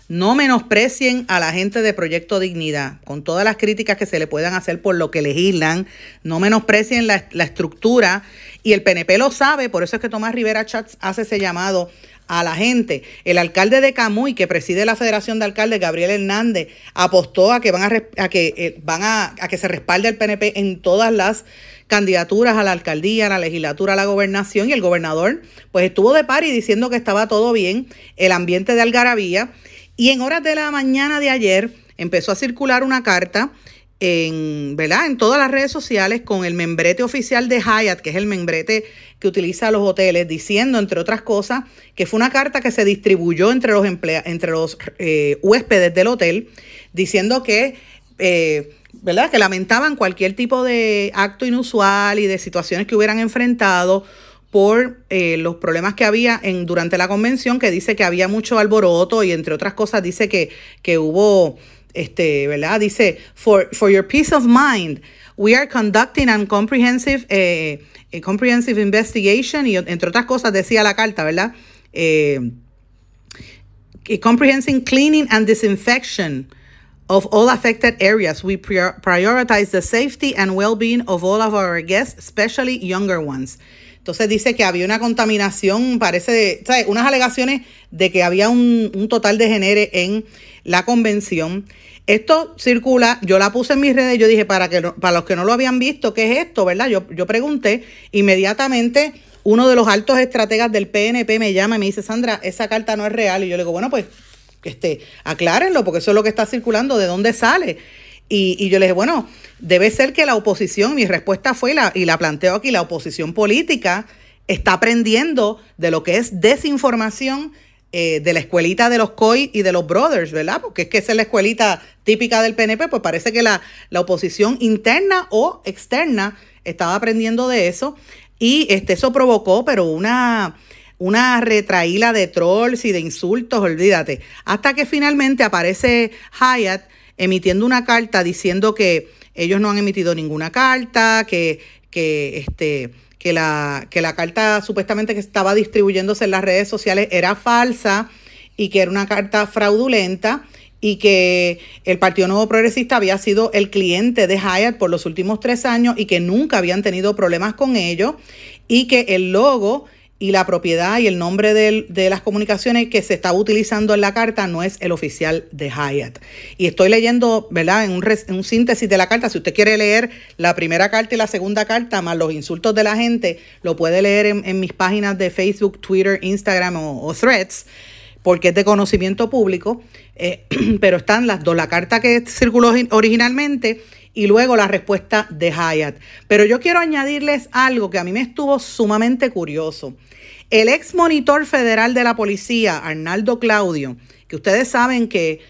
no menosprecien a la gente de Proyecto Dignidad, con todas las críticas que se le puedan hacer por lo que legislan, no menosprecien la, estructura, y el PNP lo sabe, por eso es que Tomás Rivera Chats hace ese llamado a la gente. El alcalde de Camuy, que preside la Federación de Alcaldes, Gabriel Hernández, apostó a que van a, que eh, van a, que se respalde el PNP en todas las candidaturas a la alcaldía, a la legislatura, a la gobernación, y el gobernador pues estuvo de par y diciendo que estaba todo bien, el ambiente de algarabía, y en horas de la mañana de ayer empezó a circular una carta en, ¿verdad? en todas las redes sociales con el membrete oficial de Hyatt, que es el membrete que utiliza los hoteles, diciendo, entre otras cosas, que fue una carta que se distribuyó entre los, entre los eh, huéspedes del hotel, diciendo que, eh, ¿verdad? que lamentaban cualquier tipo de acto inusual y de situaciones que hubieran enfrentado por eh, los problemas que había en, durante la convención, que dice que había mucho alboroto y entre otras cosas dice que, que hubo, este, ¿verdad? Dice, for, for your peace of mind, we are conducting a comprehensive, eh, a comprehensive investigation y entre otras cosas decía la carta, ¿verdad? Eh, comprehensive cleaning and disinfection of all affected areas. We prioritize the safety and well-being of all of our guests, especially younger ones. Entonces dice que había una contaminación, parece, ¿sabes? unas alegaciones de que había un, total de genere en la convención. Esto circula, yo la puse en mis redes, yo dije, para, que para los que no lo habían visto, ¿qué es esto? ¿Verdad? Yo, yo pregunté, inmediatamente uno de los altos estrategas del PNP me llama y me dice, Sandra, esa carta no es real. Y yo le digo, bueno, pues este, aclárenlo, porque eso es lo que está circulando, ¿de dónde sale? Y, yo le dije, bueno, debe ser que la oposición, mi respuesta fue, la, y la planteo aquí, la oposición política está aprendiendo de lo que es desinformación eh, de la escuelita de los COI y de los Brothers, ¿verdad? Porque es que esa es la escuelita típica del PNP, pues parece que la, la oposición interna o externa estaba aprendiendo de eso. Y este, eso provocó, pero una, una retraíla de trolls y de insultos, olvídate. Hasta que finalmente aparece Hyatt emitiendo una carta diciendo que ellos no han emitido ninguna carta, que, que, este, que, la, que la carta supuestamente que estaba distribuyéndose en las redes sociales era falsa y que era una carta fraudulenta y que el Partido Nuevo Progresista había sido el cliente de Hyatt por los últimos tres años y que nunca habían tenido problemas con ello y que el logo y la propiedad y el nombre de, las comunicaciones que se estaba utilizando en la carta no es el oficial de Hyatt. Y estoy leyendo, ¿verdad? En un, síntesis de la carta, si usted quiere leer la primera carta y la segunda carta, más los insultos de la gente, lo puede leer en, mis páginas de Facebook, Twitter, Instagram o Threads porque es de conocimiento público, eh, pero están las dos, la carta que circuló originalmente y luego la respuesta de Hyatt. Pero yo quiero añadirles algo que a mí me estuvo sumamente curioso. El ex monitor federal de la policía, Arnaldo Claudio, que ustedes saben que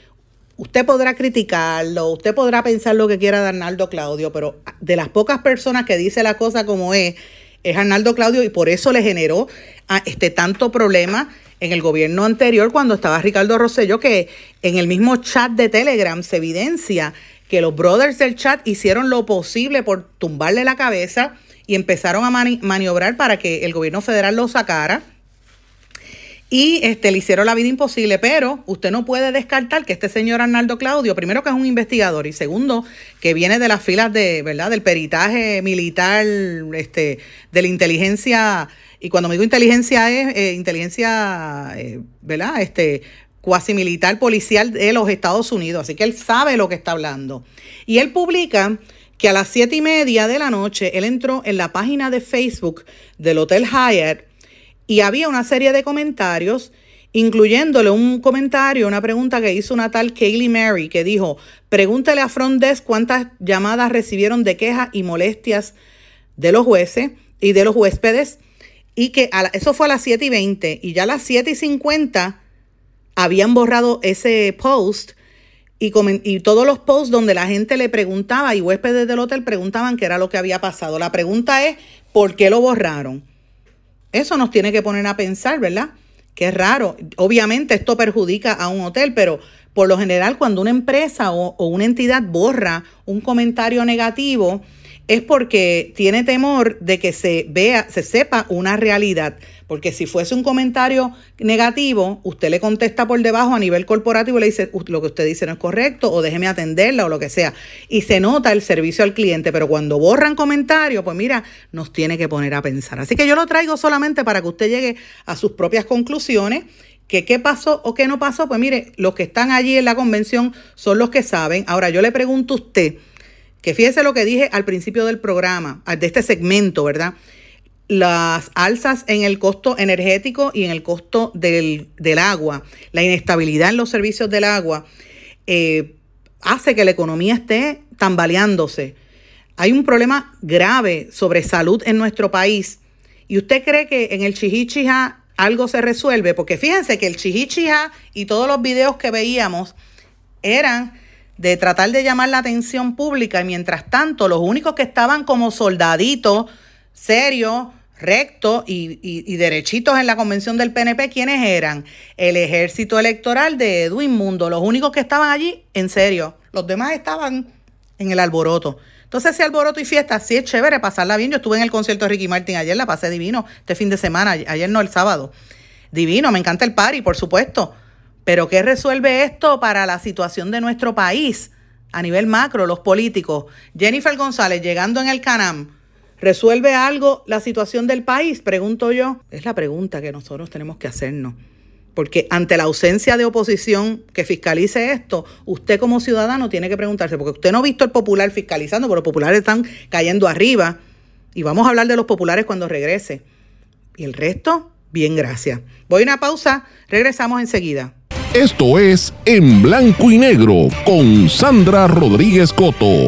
usted podrá criticarlo, usted podrá pensar lo que quiera de Arnaldo Claudio, pero de las pocas personas que dice la cosa como es, es Arnaldo Claudio y por eso le generó a este tanto problema en el gobierno anterior cuando estaba Ricardo Rosello, que en el mismo chat de Telegram se evidencia que los brothers del chat hicieron lo posible por tumbarle la cabeza y empezaron a maniobrar para que el gobierno federal lo sacara. Y este, le hicieron la vida imposible, pero usted no puede descartar que este señor Arnaldo Claudio, primero que es un investigador y segundo que viene de las filas de, ¿verdad? del peritaje militar, este, de la inteligencia y cuando me digo inteligencia es eh, inteligencia, eh, ¿verdad? Este, cuasi militar policial de los Estados Unidos. Así que él sabe lo que está hablando. Y él publica que a las siete y media de la noche él entró en la página de Facebook del Hotel Hyatt y había una serie de comentarios, incluyéndole un comentario, una pregunta que hizo una tal Kaylee Mary, que dijo, pregúntale a Front Desk cuántas llamadas recibieron de quejas y molestias de los jueces y de los huéspedes y que eso fue a las 7 y 20 y ya a las 7 y 50 habían borrado ese post y, todos los posts donde la gente le preguntaba y huéspedes del hotel preguntaban qué era lo que había pasado. La pregunta es, ¿por qué lo borraron? Eso nos tiene que poner a pensar, ¿verdad? Qué raro. Obviamente esto perjudica a un hotel, pero por lo general cuando una empresa o, o una entidad borra un comentario negativo, es porque tiene temor de que se vea, se sepa una realidad. Porque si fuese un comentario negativo, usted le contesta por debajo a nivel corporativo y le dice, lo que usted dice no es correcto, o déjeme atenderla, o lo que sea. Y se nota el servicio al cliente. Pero cuando borran comentarios, pues mira, nos tiene que poner a pensar. Así que yo lo traigo solamente para que usted llegue a sus propias conclusiones que qué pasó o qué no pasó, pues mire, los que están allí en la convención son los que saben. Ahora yo le pregunto a usted, que fíjese lo que dije al principio del programa, de este segmento, ¿verdad? Las alzas en el costo energético y en el costo del, agua, la inestabilidad en los servicios del agua, eh, hace que la economía esté tambaleándose. Hay un problema grave sobre salud en nuestro país. ¿Y usted cree que en el Chihichija algo se resuelve? Porque fíjense que el Chihichija y todos los videos que veíamos eran de tratar de llamar la atención pública y mientras tanto los únicos que estaban como soldaditos, serios, rectos y, derechitos en la convención del PNP, ¿quiénes eran? El ejército electoral de Edwin Mundo, los únicos que estaban allí en serio, los demás estaban en el alboroto. Entonces ese alboroto y fiesta sí es chévere pasarla bien. Yo estuve en el concierto de Ricky Martin ayer, la pasé divino, este fin de semana, ayer no el sábado. Divino, me encanta el party, por supuesto pero ¿qué resuelve esto para la situación de nuestro país a nivel macro, los políticos? Jennifer González llegando en el Canam, ¿resuelve algo la situación del país? Pregunto yo. Es la pregunta que nosotros tenemos que hacernos. Porque ante la ausencia de oposición que fiscalice esto, usted como ciudadano tiene que preguntarse, porque usted no ha visto el popular fiscalizando, pero los populares están cayendo arriba. Y vamos a hablar de los populares cuando regrese. Y el resto, bien, gracias. Voy a una pausa, regresamos enseguida. Esto es En Blanco y Negro con Sandra Rodríguez Coto.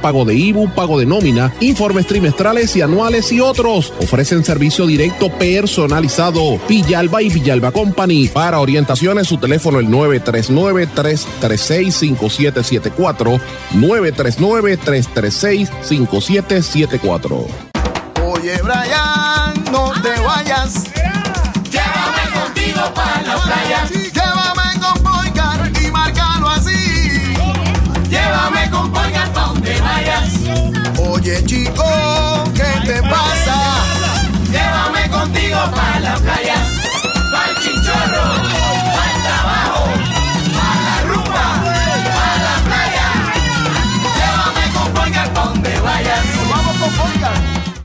pago de IBU, pago de nómina, informes trimestrales y anuales y otros. Ofrecen servicio directo personalizado. Villalba y Villalba Company. Para orientaciones, su teléfono el 939-336-5774. 939-336-5774. Oye, Brian, no te vayas. Llévame contigo para la playa. Oye, chico, ¿qué te pasa? Llévame contigo para la playa.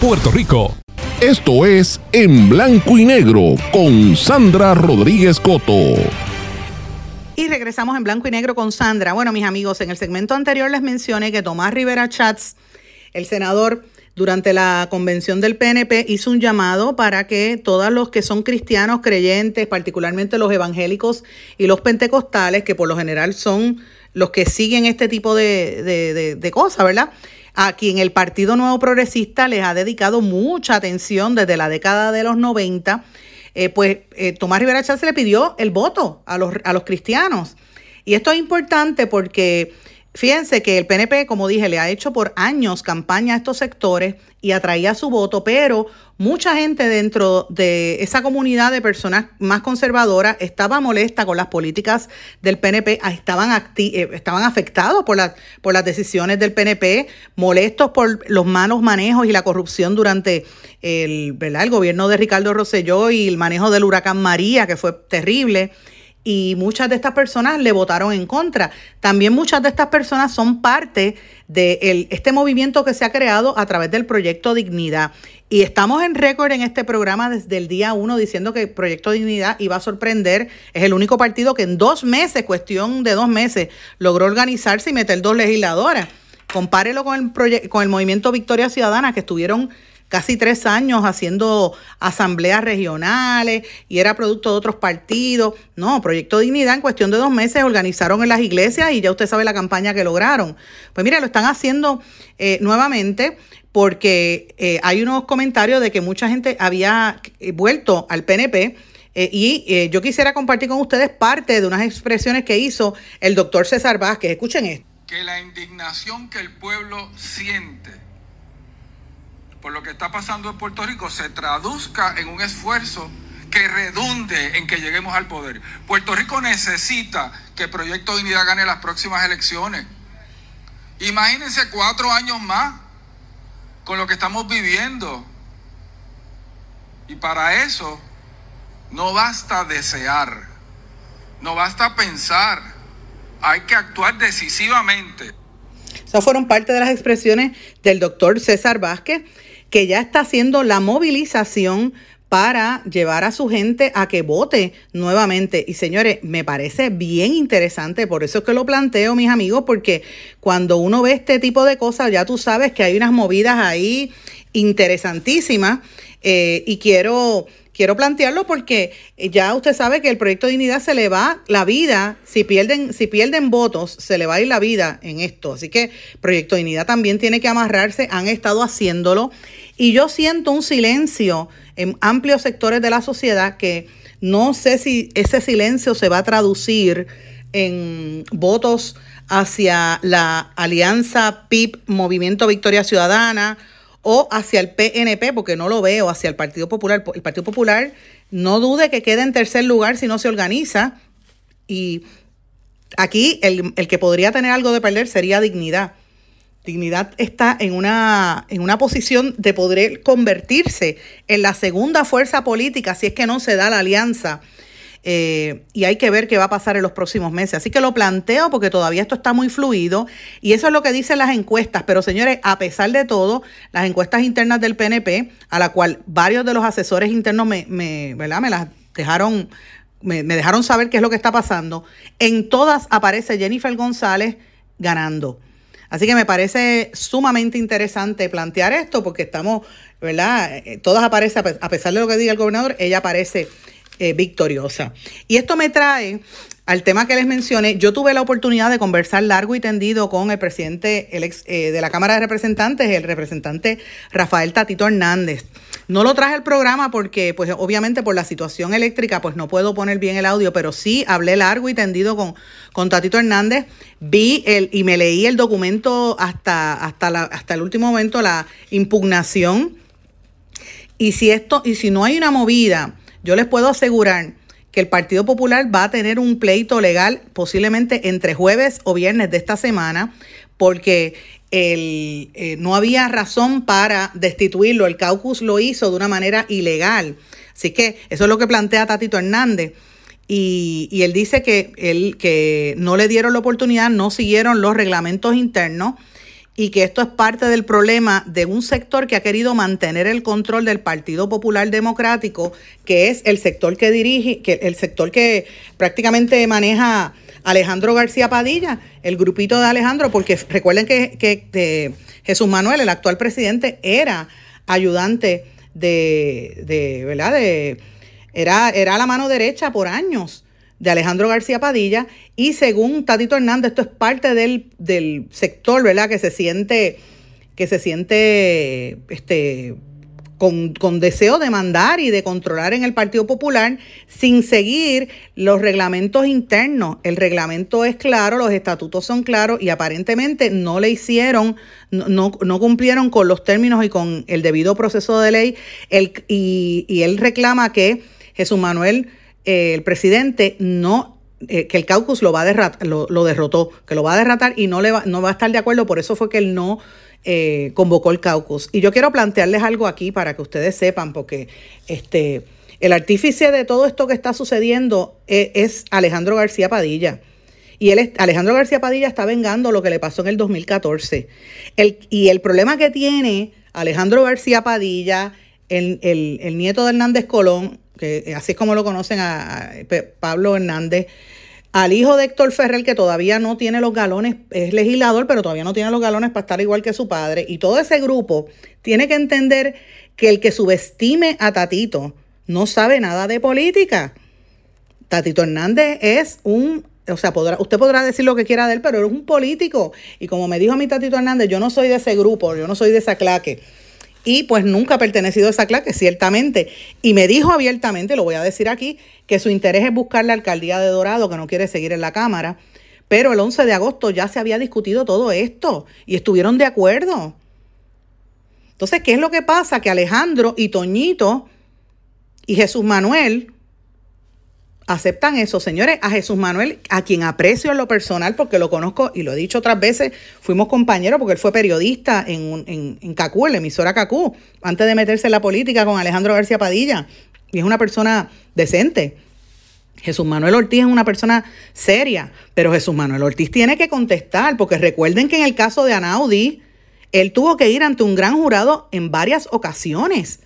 Puerto Rico. Esto es En Blanco y Negro con Sandra Rodríguez Coto. Y regresamos en blanco y negro con Sandra. Bueno, mis amigos, en el segmento anterior les mencioné que Tomás Rivera Chats, el senador, durante la convención del PNP hizo un llamado para que todos los que son cristianos creyentes, particularmente los evangélicos y los pentecostales, que por lo general son los que siguen este tipo de, de, de, de cosas, ¿verdad? A quien el Partido Nuevo Progresista les ha dedicado mucha atención desde la década de los 90, eh, pues eh, Tomás Rivera Chávez le pidió el voto a los, a los cristianos. Y esto es importante porque fíjense que el PNP, como dije, le ha hecho por años campaña a estos sectores y atraía su voto, pero mucha gente dentro de esa comunidad de personas más conservadoras estaba molesta con las políticas del PNP, ah, estaban, eh, estaban afectados por, por las decisiones del PNP, molestos por los malos manejos y la corrupción durante el, ¿verdad? el gobierno de Ricardo Rosselló y el manejo del huracán María, que fue terrible y muchas de estas personas le votaron en contra. También muchas de estas personas son parte de el, este movimiento que se ha creado a través del proyecto Dignidad. Y estamos en récord en este programa desde el día uno diciendo que el proyecto Dignidad iba a sorprender. Es el único partido que en dos meses, cuestión de dos meses, logró organizarse y meter dos legisladoras. Compárelo con el, con el movimiento Victoria Ciudadana, que estuvieron casi tres años haciendo asambleas regionales y era producto de otros partidos. No, Proyecto Dignidad en cuestión de dos meses organizaron en las iglesias y ya usted sabe la campaña que lograron. Pues mira, lo están haciendo eh, nuevamente porque eh, hay unos comentarios de que mucha gente había eh, vuelto al PNP. y yo quisiera compartir con ustedes parte de unas expresiones que hizo el doctor César Vázquez. Escuchen esto. Que la indignación que el pueblo siente por lo que está pasando en Puerto Rico se traduzca en un esfuerzo que redunde en que lleguemos al poder. Puerto Rico necesita que Proyecto Dignidad gane las próximas elecciones. Imagínense cuatro años más con lo que estamos viviendo. Y para eso no basta desear, no basta pensar, hay que actuar decisivamente. Esas fueron parte de las expresiones del doctor César Vázquez que ya está haciendo la movilización para llevar a su gente a que vote nuevamente. Y señores, me parece bien interesante, por eso es que lo planteo, mis amigos, porque cuando uno ve este tipo de cosas, ya tú sabes que hay unas movidas ahí interesantísimas eh, y quiero quiero plantearlo porque ya usted sabe que el proyecto de dignidad se le va la vida, si pierden, si pierden votos, se le va a ir la vida en esto. Así que proyecto de dignidad también tiene que amarrarse, han estado haciéndolo. Y yo siento un silencio en amplios sectores de la sociedad que no sé si ese silencio se va a traducir en votos hacia la alianza PIB Movimiento Victoria Ciudadana o hacia el PNP, porque no lo veo, hacia el Partido Popular. El Partido Popular no dude que quede en tercer lugar si no se organiza. Y aquí el, el que podría tener algo de perder sería dignidad. Dignidad está en una, en una posición de poder convertirse en la segunda fuerza política si es que no se da la alianza. Eh, y hay que ver qué va a pasar en los próximos meses. Así que lo planteo porque todavía esto está muy fluido y eso es lo que dicen las encuestas. Pero señores, a pesar de todo, las encuestas internas del PNP, a la cual varios de los asesores internos me, me, ¿verdad? me las dejaron, me, me dejaron saber qué es lo que está pasando, en todas aparece Jennifer González ganando. Así que me parece sumamente interesante plantear esto porque estamos, ¿verdad? Eh, todas aparecen, a pesar de lo que diga el gobernador, ella aparece eh, victoriosa. Y esto me trae al tema que les mencioné. Yo tuve la oportunidad de conversar largo y tendido con el presidente el ex, eh, de la Cámara de Representantes, el representante Rafael Tatito Hernández. No lo traje al programa porque, pues, obviamente por la situación eléctrica, pues no puedo poner bien el audio, pero sí hablé largo y tendido con, con Tatito Hernández. Vi el, y me leí el documento hasta, hasta, la, hasta el último momento, la impugnación. Y si esto, y si no hay una movida, yo les puedo asegurar que el Partido Popular va a tener un pleito legal posiblemente entre jueves o viernes de esta semana, porque el, eh, no había razón para destituirlo. El caucus lo hizo de una manera ilegal. Así que eso es lo que plantea Tatito Hernández. Y, y él dice que, él, que no le dieron la oportunidad, no siguieron los reglamentos internos y que esto es parte del problema de un sector que ha querido mantener el control del Partido Popular Democrático, que es el sector que dirige, que el sector que prácticamente maneja Alejandro García Padilla, el grupito de Alejandro, porque recuerden que, Jesús Manuel, el actual presidente, era ayudante de, de ¿verdad? De, era, era la mano derecha por años de Alejandro García Padilla y según Tatito Hernández, esto es parte del, del sector, ¿verdad? Que se siente, que se siente este, con, deseo de mandar y de controlar en el Partido Popular sin seguir los reglamentos internos. El reglamento es claro, los estatutos son claros y aparentemente no le hicieron, no, no cumplieron con los términos y con el debido proceso de ley. El, y, y él reclama que Jesús Manuel, eh, el presidente, no eh, que el caucus lo va a lo, lo, derrotó, que lo va a derrotar y no le va, no va a estar de acuerdo, por eso fue que él no eh, convocó el caucus. Y yo quiero plantearles algo aquí para que ustedes sepan, porque este, el artífice de todo esto que está sucediendo es, es Alejandro García Padilla. Y él, Alejandro García Padilla está vengando lo que le pasó en el 2014. El, y el problema que tiene Alejandro García Padilla, el, el, el nieto de Hernández Colón, que así es como lo conocen a, a Pablo Hernández, al hijo de Héctor Ferrer, que todavía no tiene los galones, es legislador, pero todavía no tiene los galones para estar igual que su padre. Y todo ese grupo tiene que entender que el que subestime a Tatito no sabe nada de política. Tatito Hernández es un, o sea, podrá, usted podrá decir lo que quiera de él, pero es un político. Y como me dijo a mi Tatito Hernández, yo no soy de ese grupo, yo no soy de esa claque y pues nunca ha pertenecido a esa clase, ciertamente. Y me dijo abiertamente, lo voy a decir aquí, que su interés es buscar la alcaldía de Dorado, que no quiere seguir en la Cámara. Pero el 11 de agosto ya se había discutido todo esto y estuvieron de acuerdo. Entonces, ¿qué es lo que pasa? Que Alejandro y Toñito y Jesús Manuel aceptan eso. Señores, a Jesús Manuel, a quien aprecio en lo personal, porque lo conozco y lo he dicho otras veces, fuimos compañeros porque él fue periodista en, en, en Cacú, en la emisora Cacú, antes de meterse en la política con Alejandro García Padilla. Y es una persona decente. Jesús Manuel Ortiz es una persona seria, pero Jesús Manuel Ortiz tiene que contestar, porque recuerden que en el caso de Anaudi, él tuvo que ir ante un gran jurado en varias ocasiones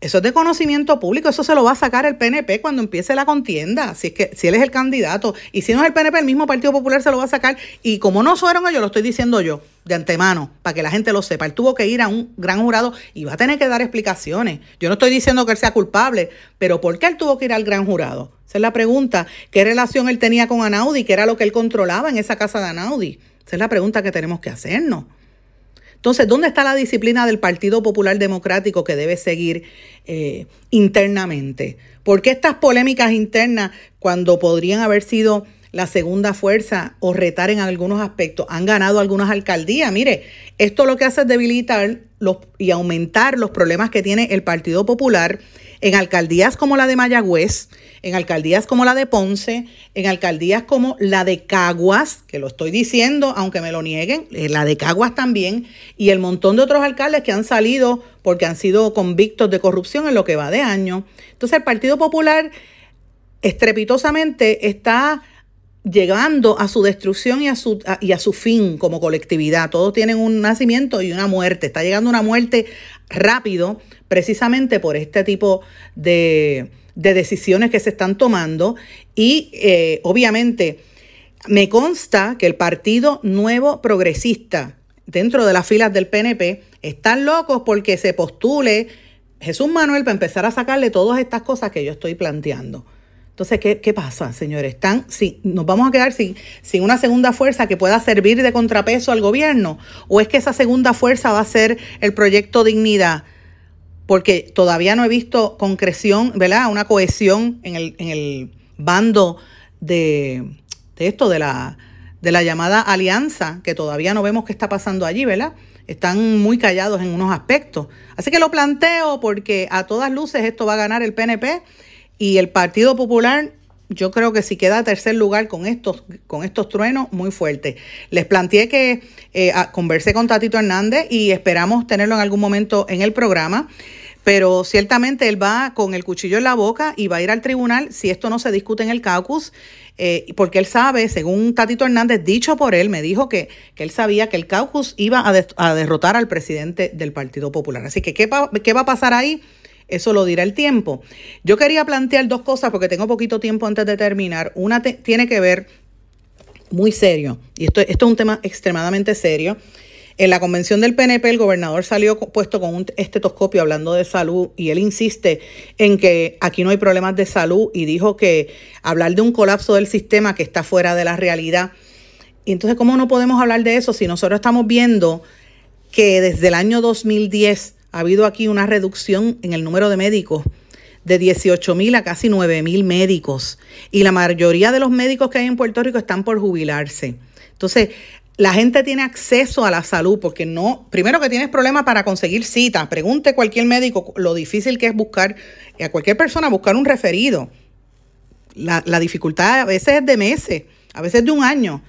eso es de conocimiento público, eso se lo va a sacar el PNP cuando empiece la contienda, si es que si él es el candidato. Y si no es el PNP, el mismo Partido Popular se lo va a sacar. Y como no fueron ellos, lo estoy diciendo yo, de antemano, para que la gente lo sepa. Él tuvo que ir a un gran jurado y va a tener que dar explicaciones. Yo no estoy diciendo que él sea culpable, pero ¿por qué él tuvo que ir al gran jurado? Esa es la pregunta. ¿Qué relación él tenía con Anaudi? ¿Qué era lo que él controlaba en esa casa de Anaudi? Esa es la pregunta que tenemos que hacernos. Entonces, ¿dónde está la disciplina del Partido Popular Democrático que debe seguir eh, internamente? ¿Por qué estas polémicas internas, cuando podrían haber sido la segunda fuerza o retar en algunos aspectos, han ganado algunas alcaldías? Mire, esto lo que hace es debilitar los, y aumentar los problemas que tiene el Partido Popular en alcaldías como la de Mayagüez, en alcaldías como la de Ponce, en alcaldías como la de Caguas, que lo estoy diciendo, aunque me lo nieguen, eh, la de Caguas también, y el montón de otros alcaldes que han salido porque han sido convictos de corrupción en lo que va de año. Entonces el Partido Popular estrepitosamente está llegando a su destrucción y a su, y a su fin como colectividad. Todos tienen un nacimiento y una muerte. Está llegando una muerte rápido precisamente por este tipo de, de decisiones que se están tomando y eh, obviamente me consta que el Partido Nuevo Progresista dentro de las filas del PNP están locos porque se postule Jesús Manuel para empezar a sacarle todas estas cosas que yo estoy planteando. Entonces, ¿qué, qué pasa, señores? Están, si, ¿Nos vamos a quedar sin, sin una segunda fuerza que pueda servir de contrapeso al gobierno? ¿O es que esa segunda fuerza va a ser el proyecto Dignidad? Porque todavía no he visto concreción, ¿verdad? Una cohesión en el, en el bando de, de esto, de la, de la llamada alianza, que todavía no vemos qué está pasando allí, ¿verdad? Están muy callados en unos aspectos. Así que lo planteo porque a todas luces esto va a ganar el PNP y el Partido Popular, yo creo que si queda a tercer lugar con estos, con estos truenos, muy fuerte. Les planteé que eh, conversé con Tatito Hernández y esperamos tenerlo en algún momento en el programa. Pero ciertamente él va con el cuchillo en la boca y va a ir al tribunal si esto no se discute en el caucus, eh, porque él sabe, según Tatito Hernández, dicho por él, me dijo que, que él sabía que el caucus iba a, a, derrotar al presidente del Partido Popular. Así que, ¿qué, qué va a pasar ahí? Eso lo dirá el tiempo. Yo quería plantear dos cosas porque tengo poquito tiempo antes de terminar. Una tiene que ver muy serio, y esto, esto es un tema extremadamente serio. En la convención del PNP el gobernador salió puesto con un estetoscopio hablando de salud y él insiste en que aquí no hay problemas de salud y dijo que hablar de un colapso del sistema que está fuera de la realidad. Y entonces, ¿cómo no podemos hablar de eso si nosotros estamos viendo que desde el año 2010 ha habido aquí una reducción en el número de médicos de 18 mil a casi 9 mil médicos. Y la mayoría de los médicos que hay en Puerto Rico están por jubilarse. Entonces, la gente tiene acceso a la salud porque no, primero que tienes problemas para conseguir citas. Pregunte cualquier médico lo difícil que es buscar, a cualquier persona buscar un referido. La, la dificultad a veces es de meses, a veces de un año.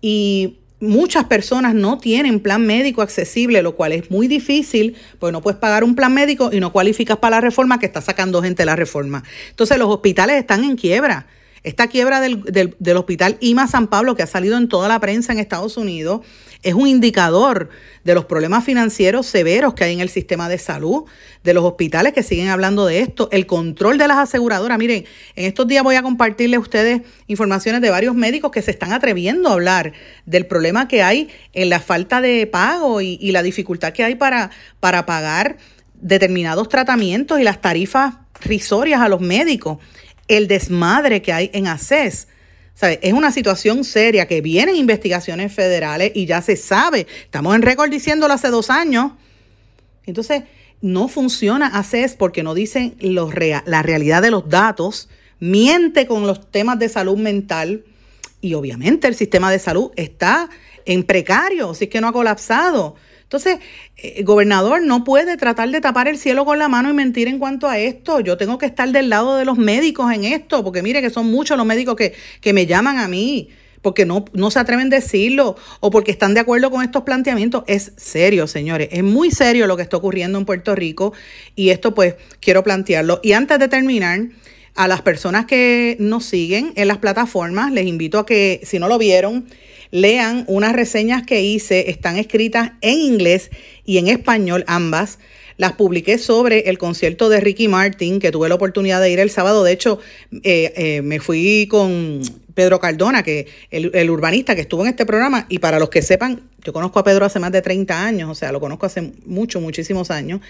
Y muchas personas no tienen plan médico accesible, lo cual es muy difícil, pues no puedes pagar un plan médico y no cualificas para la reforma que está sacando gente de la reforma. Entonces los hospitales están en quiebra. Esta quiebra del, del, hospital IMA San Pablo, que ha salido en toda la prensa en Estados Unidos, es un indicador de los problemas financieros severos que hay en el sistema de salud, de los hospitales que siguen hablando de esto, el control de las aseguradoras. Miren, en estos días voy a compartirle a ustedes informaciones de varios médicos que se están atreviendo a hablar del problema que hay en la falta de pago y, y la dificultad que hay para, para pagar determinados tratamientos y las tarifas risorias a los médicos, el desmadre que hay en ACES. Es una situación seria que vienen investigaciones federales y ya se sabe. Estamos en récord diciéndolo hace dos años. Entonces, no funciona ACES porque no dicen la realidad de los datos, miente con los temas de salud mental y obviamente el sistema de salud está en precario, si es que no ha colapsado. Entonces, el gobernador no puede tratar de tapar el cielo con la mano y mentir en cuanto a esto. Yo tengo que estar del lado de los médicos en esto, porque mire que son muchos los médicos que, que me llaman a mí porque no, no se atreven a decirlo o porque están de acuerdo con estos planteamientos. Es serio, señores, es muy serio lo que está ocurriendo en Puerto Rico y esto pues quiero plantearlo. Y antes de terminar, a las personas que nos siguen en las plataformas, les invito a que si no lo vieron, lean unas reseñas que hice, están escritas en inglés y en español ambas. Las publiqué sobre el concierto de Ricky Martin, que tuve la oportunidad de ir el sábado. De hecho, eh, eh, me fui con Pedro Cardona, que el, el, urbanista que estuvo en este programa. Y para los que sepan, yo conozco a Pedro hace más de 30 años, o sea, lo conozco hace muchos, muchísimos años.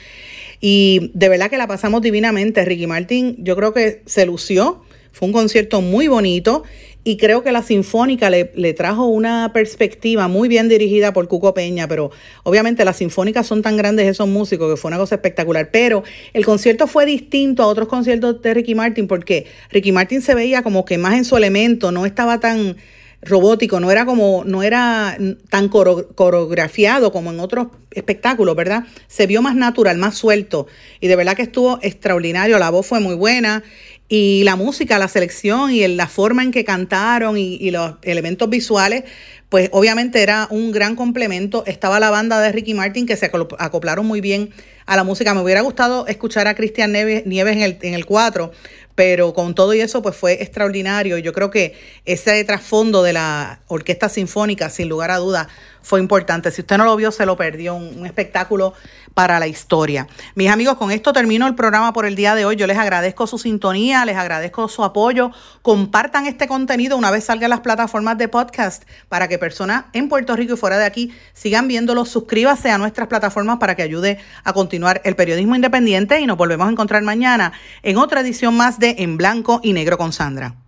Y de verdad que la pasamos divinamente. Ricky Martin, yo creo que se lució. Fue un concierto muy bonito y creo que la Sinfónica le, trajo una perspectiva muy bien dirigida por Cuco Peña, pero obviamente las sinfónicas son tan grandes esos músicos que fue una cosa espectacular, pero el concierto fue distinto a otros conciertos de Ricky Martin porque Ricky Martin se veía como que más en su elemento, no estaba tan robótico, no era como, no era tan coreografiado como en otros espectáculos, ¿verdad? Se vio más natural, más suelto y de verdad que estuvo extraordinario, la voz fue muy buena y la música, la selección y la forma en que cantaron y, y los elementos visuales pues obviamente era un gran complemento. Estaba la banda de Ricky Martin que se acoplaron muy bien a la música. Me hubiera gustado escuchar a Cristian Nieves, en, el, en el 4, pero con todo y eso pues fue extraordinario. Yo creo que ese trasfondo de la orquesta sinfónica, sin lugar a dudas, fue importante. Si usted no lo vio, se lo perdió. Un, espectáculo para la historia. Mis amigos, con esto termino el programa por el día de hoy. Yo les agradezco su sintonía, les agradezco su apoyo. Compartan este contenido una vez salga en las plataformas de podcast para que personas en Puerto Rico y fuera de aquí sigan viéndolo. Suscríbase a nuestras plataformas para que ayude a continuar el periodismo independiente y nos volvemos a encontrar mañana en otra edición más de En Blanco y Negro con Sandra.